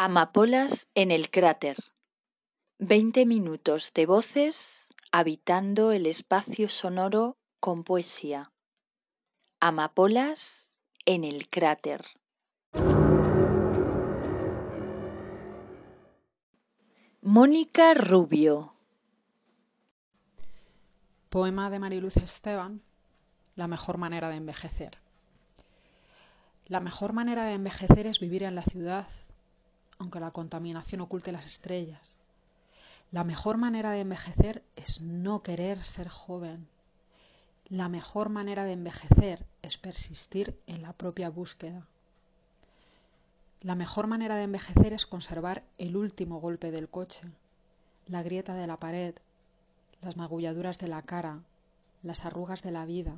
Amapolas en el cráter. Veinte minutos de voces habitando el espacio sonoro con poesía. Amapolas en el cráter. Mónica Rubio. Poema de Mariluz Esteban. La mejor manera de envejecer. La mejor manera de envejecer es vivir en la ciudad, aunque la contaminación oculte las estrellas. La mejor manera de envejecer es no querer ser joven. La mejor manera de envejecer es persistir en la propia búsqueda. La mejor manera de envejecer es conservar el último golpe del coche, la grieta de la pared, las magulladuras de la cara, las arrugas de la vida,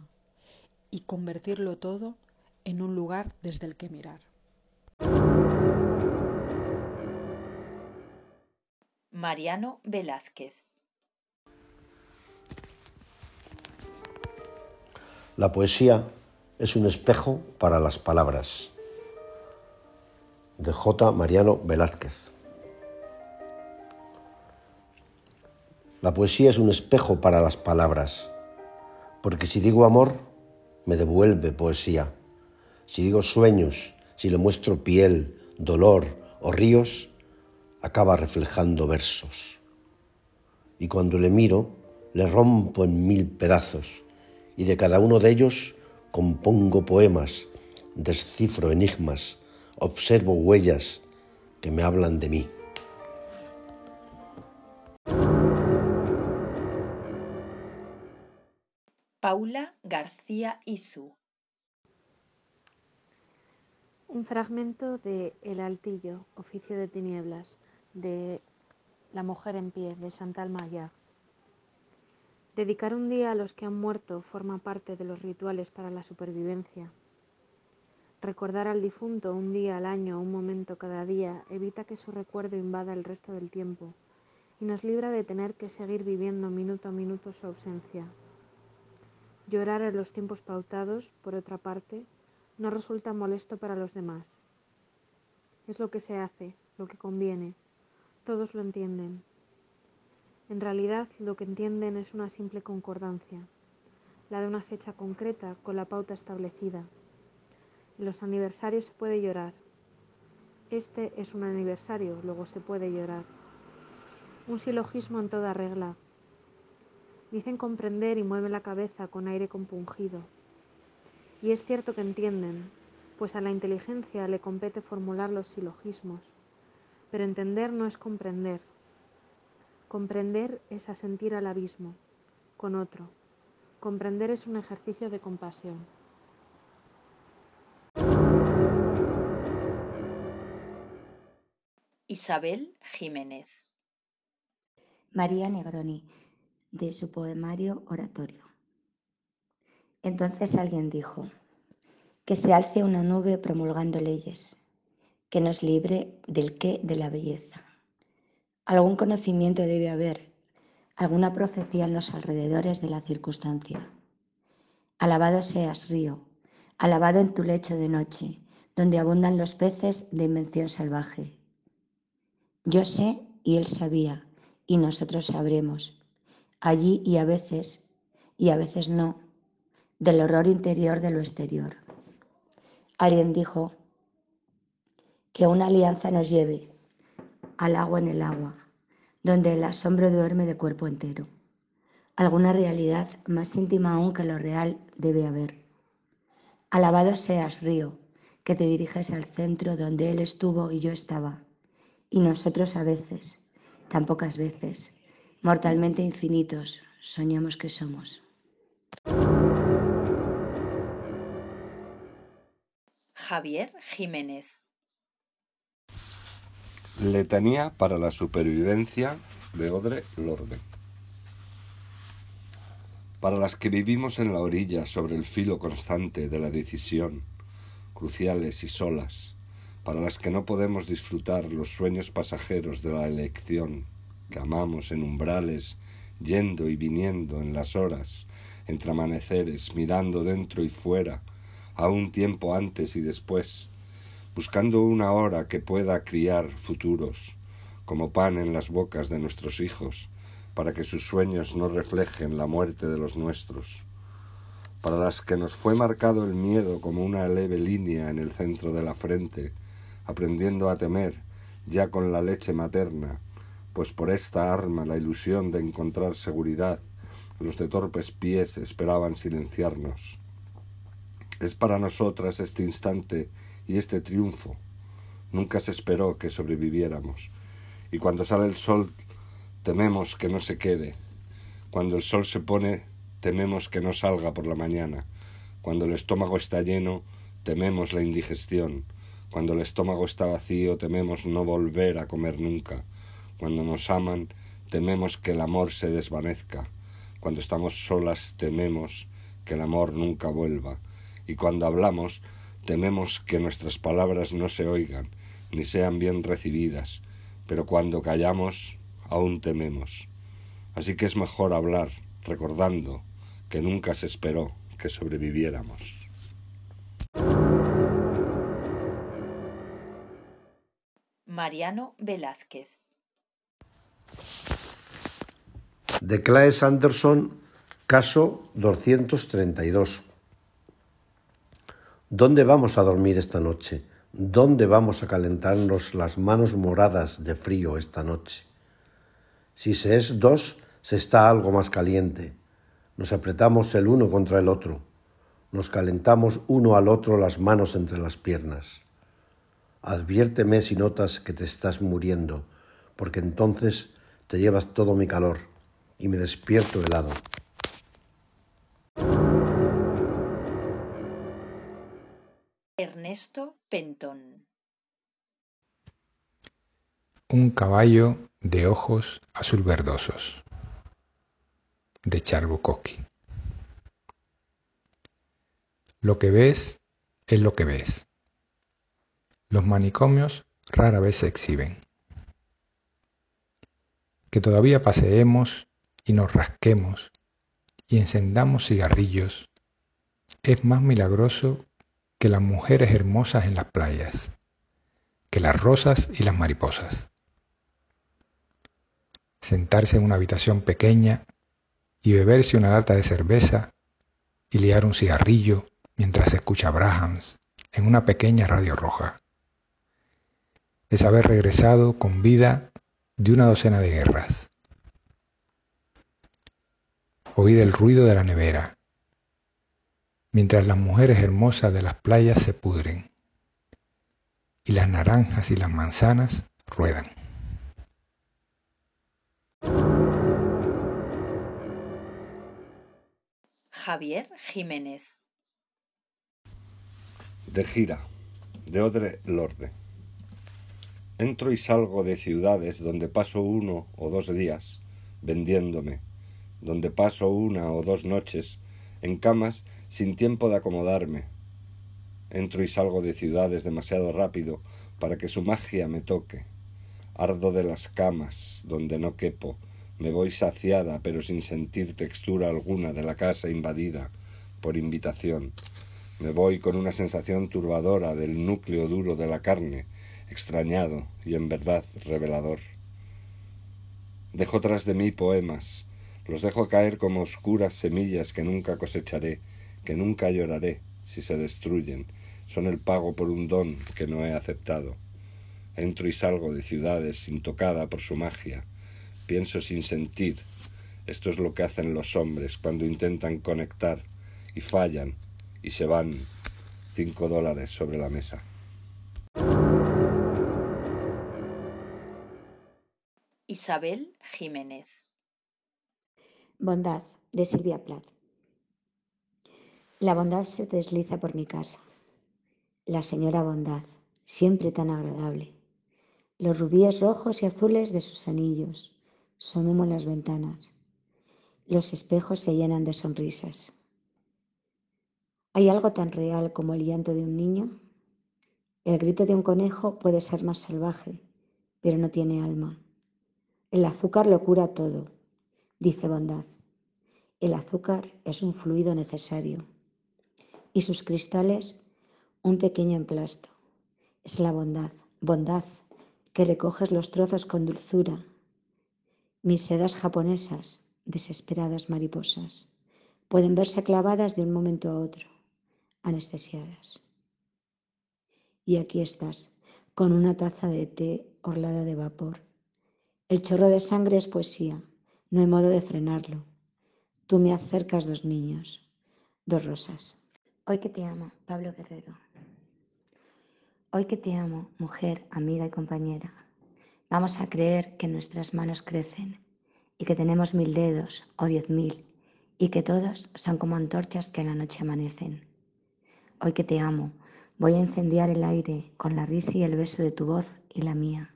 y convertirlo todo en un lugar desde el que mirar. Mariano Velázquez. La poesía es un espejo para las palabras. De J. Mariano Velázquez. La poesía es un espejo para las palabras, porque si digo amor, me devuelve poesía. Si digo sueños, si le muestro piel, dolor o ríos, acaba reflejando versos. Y cuando le miro, le rompo en mil pedazos, y de cada uno de ellos compongo poemas, descifro enigmas, observo huellas que me hablan de mí. Paula García Izu. Un fragmento de El Altillo, Oficio de Tinieblas, de La mujer en pie, de Chantal Maillard. Dedicar un día a los que han muerto forma parte de los rituales para la supervivencia. Recordar al difunto un día al año un momento cada día evita que su recuerdo invada el resto del tiempo y nos libra de tener que seguir viviendo minuto a minuto su ausencia. Llorar en los tiempos pautados, por otra parte, no resulta molesto para los demás. Es lo que se hace, lo que conviene. Todos lo entienden. En realidad, lo que entienden es una simple concordancia, la de una fecha concreta con la pauta establecida. En los aniversarios se puede llorar. Este es un aniversario, luego se puede llorar. Un silogismo en toda regla, Dicen comprender y mueven la cabeza con aire compungido. Y es cierto que entienden, pues a la inteligencia le compete formular los silogismos. Pero entender no es comprender. Comprender es asentir al abismo, con otro. Comprender es un ejercicio de compasión. Isabel Jiménez. María Negroni de su poemario Oratorio. Entonces alguien dijo, que se alce una nube promulgando leyes, que nos libre del qué de la belleza. Algún conocimiento debe haber, alguna profecía en los alrededores de la circunstancia. Alabado seas, río, alabado en tu lecho de noche, donde abundan los peces de invención salvaje. Yo sé y él sabía, y nosotros sabremos allí y a veces, y a veces no, del horror interior de lo exterior. Alguien dijo que una alianza nos lleve al agua en el agua, donde el asombro duerme de cuerpo entero. Alguna realidad más íntima aún que lo real debe haber. Alabado seas, río, que te diriges al centro donde Él estuvo y yo estaba, y nosotros a veces, tan pocas veces, mortalmente infinitos, soñamos que somos. Javier Jiménez. Letanía para la supervivencia de Odre Lorde. Para las que vivimos en la orilla sobre el filo constante de la decisión, cruciales y solas, para las que no podemos disfrutar los sueños pasajeros de la elección, que amamos en umbrales, yendo y viniendo en las horas, entre amaneceres, mirando dentro y fuera, a un tiempo antes y después, buscando una hora que pueda criar futuros, como pan en las bocas de nuestros hijos, para que sus sueños no reflejen la muerte de los nuestros, para las que nos fue marcado el miedo como una leve línea en el centro de la frente, aprendiendo a temer ya con la leche materna, pues por esta arma la ilusión de encontrar seguridad, los de torpes pies esperaban silenciarnos. Es para nosotras este instante y este triunfo. Nunca se esperó que sobreviviéramos. Y cuando sale el sol, tememos que no se quede. Cuando el sol se pone, tememos que no salga por la mañana. Cuando el estómago está lleno, tememos la indigestión. Cuando el estómago está vacío, tememos no volver a comer nunca. Cuando nos aman, tememos que el amor se desvanezca. Cuando estamos solas, tememos que el amor nunca vuelva. Y cuando hablamos, tememos que nuestras palabras no se oigan, ni sean bien recibidas. Pero cuando callamos, aún tememos. Así que es mejor hablar, recordando que nunca se esperó que sobreviviéramos. Mariano Velázquez De Claes Anderson, caso 232. ¿Dónde vamos a dormir esta noche? ¿Dónde vamos a calentarnos las manos moradas de frío esta noche? Si se es dos, se está algo más caliente. Nos apretamos el uno contra el otro. Nos calentamos uno al otro las manos entre las piernas. Adviérteme si notas que te estás muriendo, porque entonces te llevas todo mi calor y me despierto helado. Ernesto Pentón Un caballo de ojos azul verdosos de Bukowski. Lo que ves es lo que ves. Los manicomios rara vez se exhiben. Que todavía paseemos y nos rasquemos y encendamos cigarrillos es más milagroso que las mujeres hermosas en las playas, que las rosas y las mariposas. Sentarse en una habitación pequeña y beberse una lata de cerveza y liar un cigarrillo mientras se escucha Brahms en una pequeña radio roja. Es haber regresado con vida de una docena de guerras oír el ruido de la nevera, mientras las mujeres hermosas de las playas se pudren y las naranjas y las manzanas ruedan. Javier Jiménez De gira, de Odre Lorde. Entro y salgo de ciudades donde paso uno o dos días vendiéndome donde paso una o dos noches en camas sin tiempo de acomodarme. Entro y salgo de ciudades demasiado rápido para que su magia me toque. Ardo de las camas donde no quepo, me voy saciada pero sin sentir textura alguna de la casa invadida por invitación. Me voy con una sensación turbadora del núcleo duro de la carne, extrañado y en verdad revelador. Dejo tras de mí poemas, los dejo caer como oscuras semillas que nunca cosecharé, que nunca lloraré si se destruyen. Son el pago por un don que no he aceptado. Entro y salgo de ciudades intocada por su magia. Pienso sin sentir. Esto es lo que hacen los hombres cuando intentan conectar y fallan y se van cinco dólares sobre la mesa. Isabel Jiménez Bondad, de Silvia Plath. La bondad se desliza por mi casa. La señora Bondad, siempre tan agradable. Los rubíes rojos y azules de sus anillos son humo en las ventanas. Los espejos se llenan de sonrisas. ¿Hay algo tan real como el llanto de un niño? El grito de un conejo puede ser más salvaje, pero no tiene alma. El azúcar lo cura todo dice Bondad. El azúcar es un fluido necesario y sus cristales un pequeño emplasto Es la bondad, bondad, que recoges los trozos con dulzura. Mis sedas japonesas, desesperadas mariposas, pueden verse clavadas de un momento a otro, anestesiadas. Y aquí estás, con una taza de té orlada de vapor. El chorro de sangre es poesía, no hay modo de frenarlo. Tú me acercas dos niños, dos rosas. Hoy que te amo, Pablo Guerrero. Hoy que te amo, mujer, amiga y compañera. Vamos a creer que nuestras manos crecen y que tenemos mil dedos o diez mil y que todos son como antorchas que en la noche amanecen. Hoy que te amo, voy a incendiar el aire con la risa y el beso de tu voz y la mía.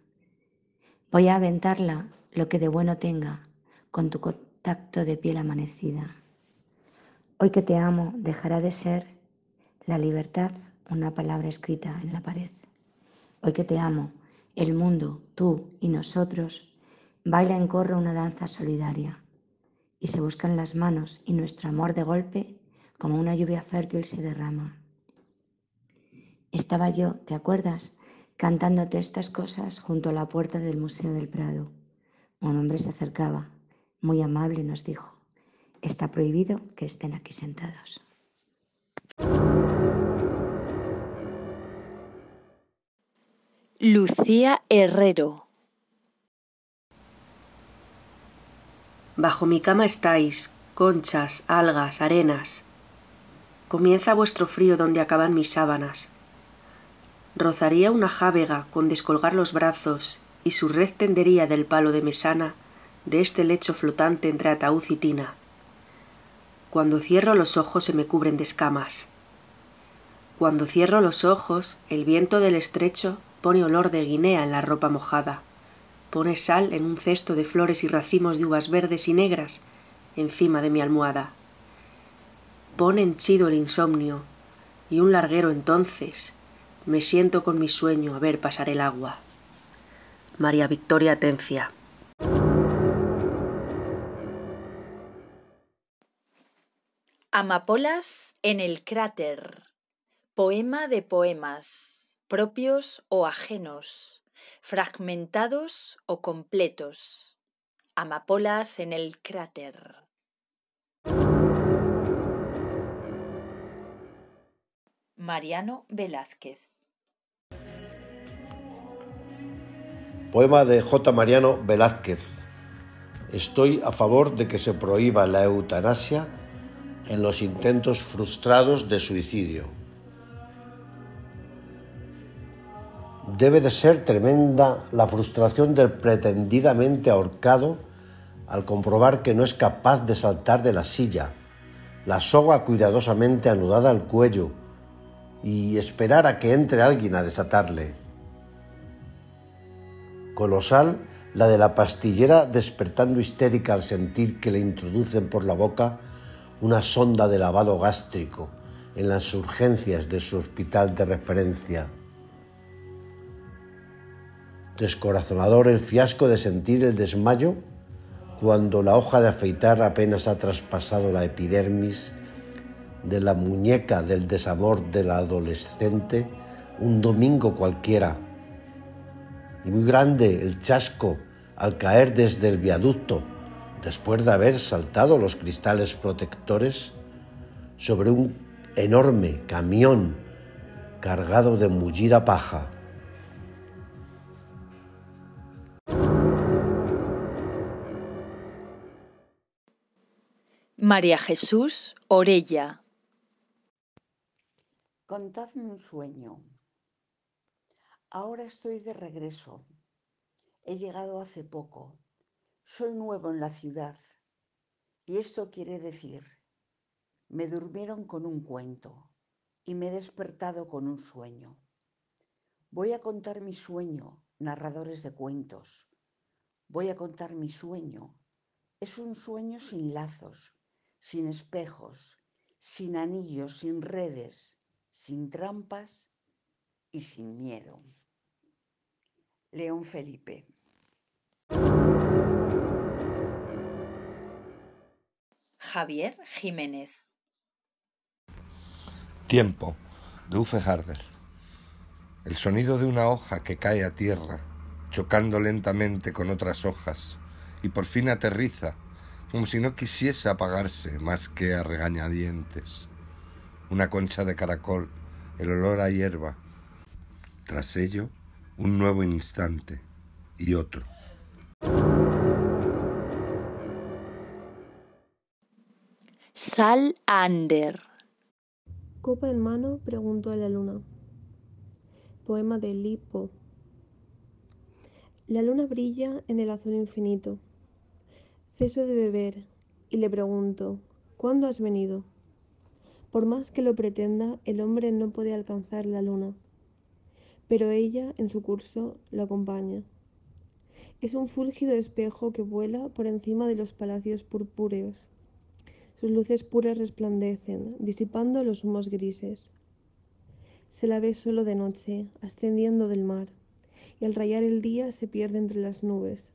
Voy a aventarla lo que de bueno tenga con tu contacto de piel amanecida. Hoy que te amo dejará de ser la libertad una palabra escrita en la pared. Hoy que te amo, el mundo, tú y nosotros, baila en corro una danza solidaria y se buscan las manos y nuestro amor de golpe como una lluvia fértil se derrama. Estaba yo, ¿te acuerdas? Cantándote estas cosas junto a la puerta del Museo del Prado. Un hombre se acercaba, muy amable, nos dijo, está prohibido que estén aquí sentados. Lucía Herrero Bajo mi cama estáis, conchas, algas, arenas. Comienza vuestro frío donde acaban mis sábanas. Rozaría una jávega con descolgar los brazos y su red tendería del palo de mesana de este lecho flotante entre ataúd y tina. Cuando cierro los ojos se me cubren de escamas. Cuando cierro los ojos, el viento del estrecho pone olor de guinea en la ropa mojada, pone sal en un cesto de flores y racimos de uvas verdes y negras encima de mi almohada. Pone henchido el insomnio, y un larguero entonces me siento con mi sueño a ver pasar el agua. María Victoria Tencia. Amapolas en el cráter. Poema de poemas, propios o ajenos, fragmentados o completos. Amapolas en el cráter. Mariano Velázquez. Poema de J. Mariano Velázquez. Estoy a favor de que se prohíba la eutanasia en los intentos frustrados de suicidio. Debe de ser tremenda la frustración del pretendidamente ahorcado al comprobar que no es capaz de saltar de la silla, la soga cuidadosamente anudada al cuello y esperar a que entre alguien a desatarle. Colosal la de la pastillera despertando histérica al sentir que le introducen por la boca una sonda de lavado gástrico en las urgencias de su hospital de referencia. Descorazonador el fiasco de sentir el desmayo cuando la hoja de afeitar apenas ha traspasado la epidermis de la muñeca del desamor del adolescente un domingo cualquiera. Y muy grande el chasco al caer desde el viaducto después de haber saltado los cristales protectores sobre un enorme camión cargado de mullida paja. María Jesús Orella. Contadme un sueño. Ahora estoy de regreso. He llegado hace poco. Soy nuevo en la ciudad. Y esto quiere decir, me durmieron con un cuento y me he despertado con un sueño. Voy a contar mi sueño, narradores de cuentos. Voy a contar mi sueño. Es un sueño sin lazos, sin espejos, sin anillos, sin redes, sin trampas y sin miedo. León Felipe. Javier Jiménez. Tiempo, de Ufe Harder. el sonido de una hoja que cae a tierra, chocando lentamente con otras hojas, y por fin aterriza, como si no quisiese apagarse más que a regañadientes. Una concha de caracol, el olor a hierba. Tras ello, un nuevo instante y otro. Sal Ander. Copa en mano, preguntó a la luna. Poema de Lipo. La luna brilla en el azul infinito. Ceso de beber y le pregunto, ¿cuándo has venido? Por más que lo pretenda, el hombre no puede alcanzar la luna, pero ella en su curso lo acompaña. Es un fúlgido espejo que vuela por encima de los palacios purpúreos. Sus luces puras resplandecen, disipando los humos grises. Se la ve solo de noche, ascendiendo del mar, y al rayar el día se pierde entre las nubes.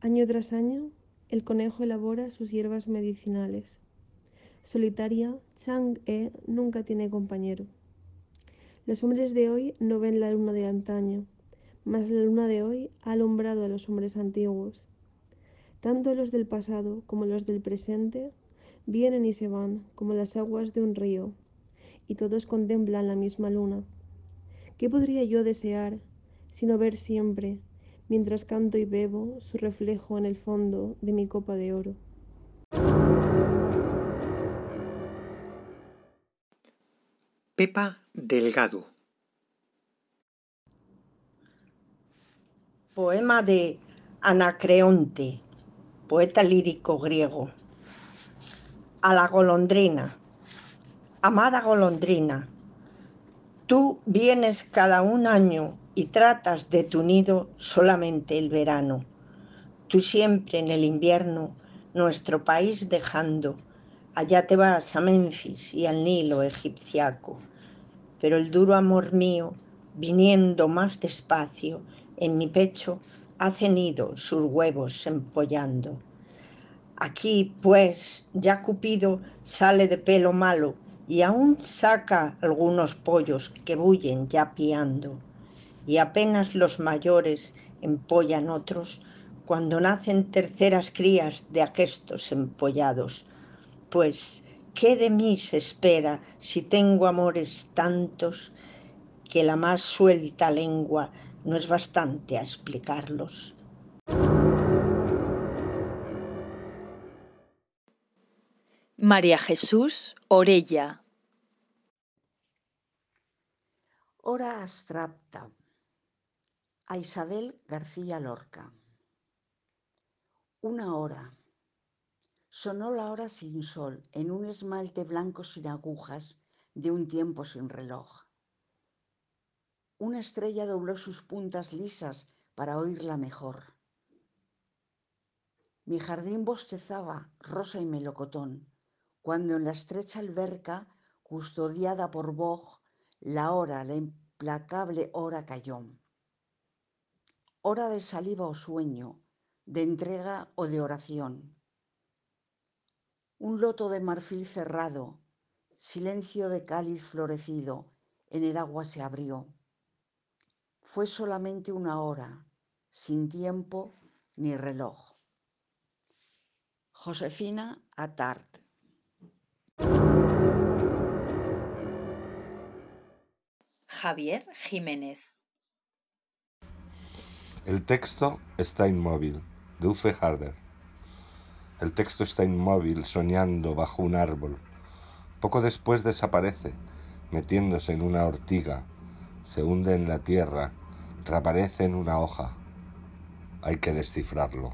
Año tras año, el conejo elabora sus hierbas medicinales. Solitaria, Chang-e nunca tiene compañero. Los hombres de hoy no ven la luna de antaño, mas la luna de hoy ha alumbrado a los hombres antiguos. Tanto los del pasado como los del presente vienen y se van como las aguas de un río, y todos contemplan la misma luna. ¿Qué podría yo desear sino ver siempre mientras canto y bebo su reflejo en el fondo de mi copa de oro. Pepa Delgado. Poema de Anacreonte, poeta lírico griego. A la golondrina. Amada golondrina, tú vienes cada un año y tratas de tu nido solamente el verano. Tú siempre en el invierno, nuestro país dejando, allá te vas a Memphis y al Nilo egipciaco. Pero el duro amor mío, viniendo más despacio, en mi pecho hace nido sus huevos empollando. Aquí, pues, ya Cupido sale de pelo malo y aún saca algunos pollos que bullen ya piando y apenas los mayores empollan otros cuando nacen terceras crías de aquestos empollados. Pues, ¿qué de mí se espera si tengo amores tantos que la más suelta lengua no es bastante a explicarlos? María Jesús Orella. Hora abstracta a Isabel García Lorca. Una hora. Sonó la hora sin sol en un esmalte blanco sin agujas de un tiempo sin reloj. Una estrella dobló sus puntas lisas para oírla mejor. Mi jardín bostezaba rosa y melocotón, cuando en la estrecha alberca, custodiada por Bog, la hora, la implacable hora cayó hora de saliva o sueño, de entrega o de oración. Un loto de marfil cerrado, silencio de cáliz florecido, en el agua se abrió. Fue solamente una hora, sin tiempo ni reloj. Josefina Atart. Javier Jiménez. El texto está inmóvil, de Uffe Harder. El texto está inmóvil, soñando bajo un árbol. Poco después desaparece, metiéndose en una ortiga, se hunde en la tierra, reaparece en una hoja. Hay que descifrarlo.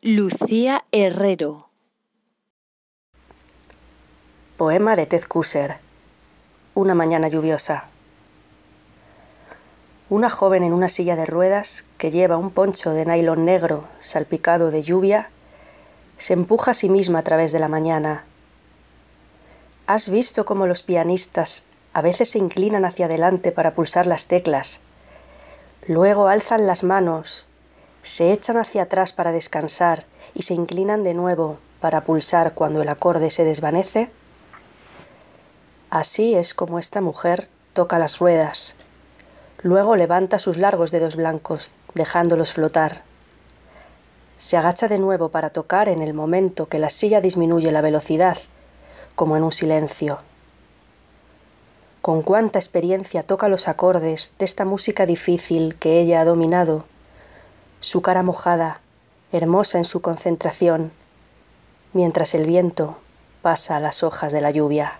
Lucía Herrero. Poema de Ted Kusser una mañana lluviosa. Una joven en una silla de ruedas que lleva un poncho de nylon negro salpicado de lluvia se empuja a sí misma a través de la mañana. ¿Has visto cómo los pianistas a veces se inclinan hacia adelante para pulsar las teclas? Luego alzan las manos, se echan hacia atrás para descansar y se inclinan de nuevo para pulsar cuando el acorde se desvanece? Así es como esta mujer toca las ruedas. Luego levanta sus largos dedos blancos, dejándolos flotar. Se agacha de nuevo para tocar en el momento que la silla disminuye la velocidad, como en un silencio. Con cuánta experiencia toca los acordes de esta música difícil que ella ha dominado, su cara mojada, hermosa en su concentración, mientras el viento pasa las hojas de la lluvia.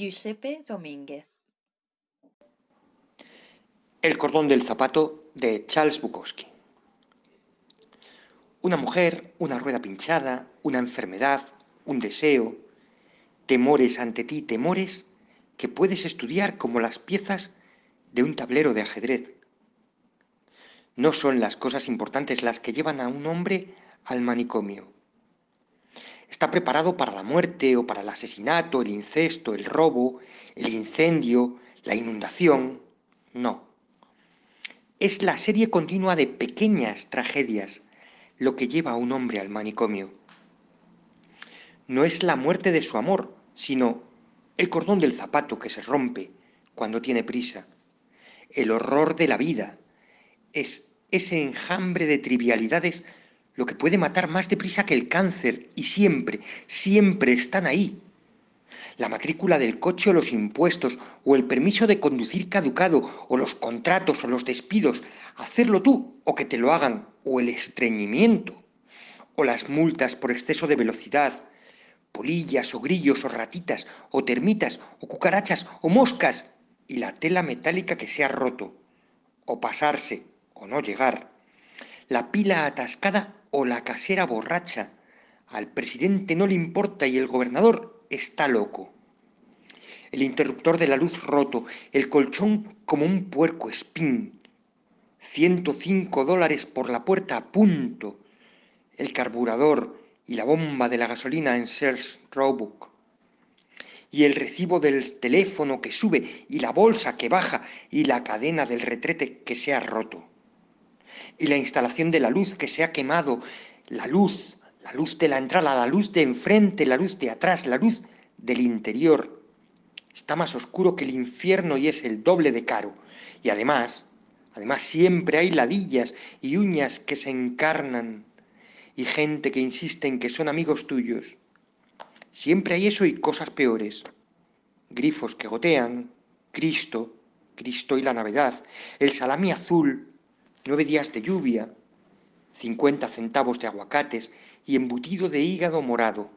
Giuseppe Domínguez El cordón del zapato de Charles Bukowski. Una mujer, una rueda pinchada, una enfermedad, un deseo, temores ante ti, temores que puedes estudiar como las piezas de un tablero de ajedrez. No son las cosas importantes las que llevan a un hombre al manicomio está preparado para la muerte o para el asesinato, el incesto, el robo, el incendio, la inundación. No. Es la serie continua de pequeñas tragedias lo que lleva a un hombre al manicomio. No es la muerte de su amor, sino el cordón del zapato que se rompe cuando tiene prisa. El horror de la vida es ese enjambre de trivialidades lo que puede matar más deprisa que el cáncer, y siempre, siempre están ahí. La matrícula del coche o los impuestos, o el permiso de conducir caducado, o los contratos o los despidos, hacerlo tú o que te lo hagan, o el estreñimiento, o las multas por exceso de velocidad, polillas o grillos o ratitas, o termitas, o cucarachas, o moscas, y la tela metálica que se ha roto, o pasarse, o no llegar, la pila atascada o la casera borracha. Al presidente no le importa y el gobernador está loco. El interruptor de la luz roto, el colchón como un puerco espín. 105 dólares por la puerta a punto. El carburador y la bomba de la gasolina en Sears Roebuck. Y el recibo del teléfono que sube y la bolsa que baja y la cadena del retrete que se ha roto y la instalación de la luz que se ha quemado, la luz, la luz de la entrada, la luz de enfrente, la luz de atrás, la luz del interior. Está más oscuro que el infierno y es el doble de caro. Y además, además siempre hay ladillas y uñas que se encarnan y gente que insiste en que son amigos tuyos. Siempre hay eso y cosas peores. Grifos que gotean, Cristo, Cristo y la Navidad, el salami azul, nueve días de lluvia, cincuenta centavos de aguacates y embutido de hígado morado.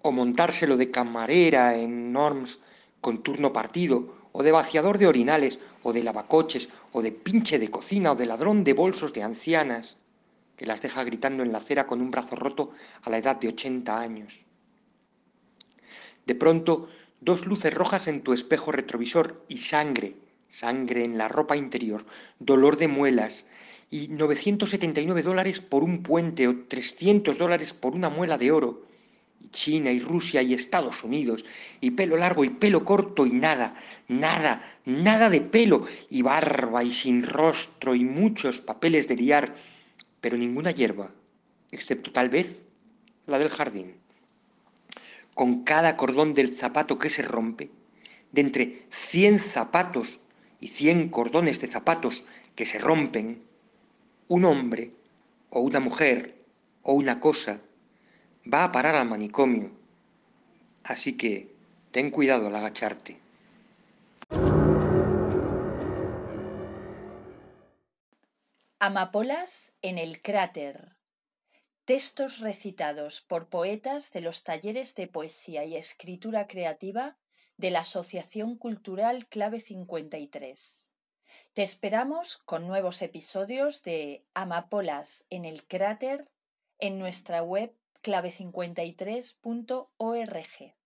O montárselo de camarera en Norms con turno partido, o de vaciador de orinales, o de lavacoches, o de pinche de cocina, o de ladrón de bolsos de ancianas, que las deja gritando en la acera con un brazo roto a la edad de ochenta años. De pronto, dos luces rojas en tu espejo retrovisor y sangre sangre en la ropa interior, dolor de muelas, y 979 dólares por un puente o 300 dólares por una muela de oro, y China y Rusia y Estados Unidos, y pelo largo y pelo corto y nada, nada, nada de pelo, y barba y sin rostro y muchos papeles de liar, pero ninguna hierba, excepto tal vez la del jardín. Con cada cordón del zapato que se rompe, de entre cien zapatos y cien cordones de zapatos que se rompen, un hombre o una mujer o una cosa va a parar al manicomio. Así que ten cuidado al agacharte. Amapolas en el cráter. Textos recitados por poetas de los talleres de poesía y escritura creativa de la Asociación Cultural Clave 53. Te esperamos con nuevos episodios de Amapolas en el cráter en nuestra web clave53.org.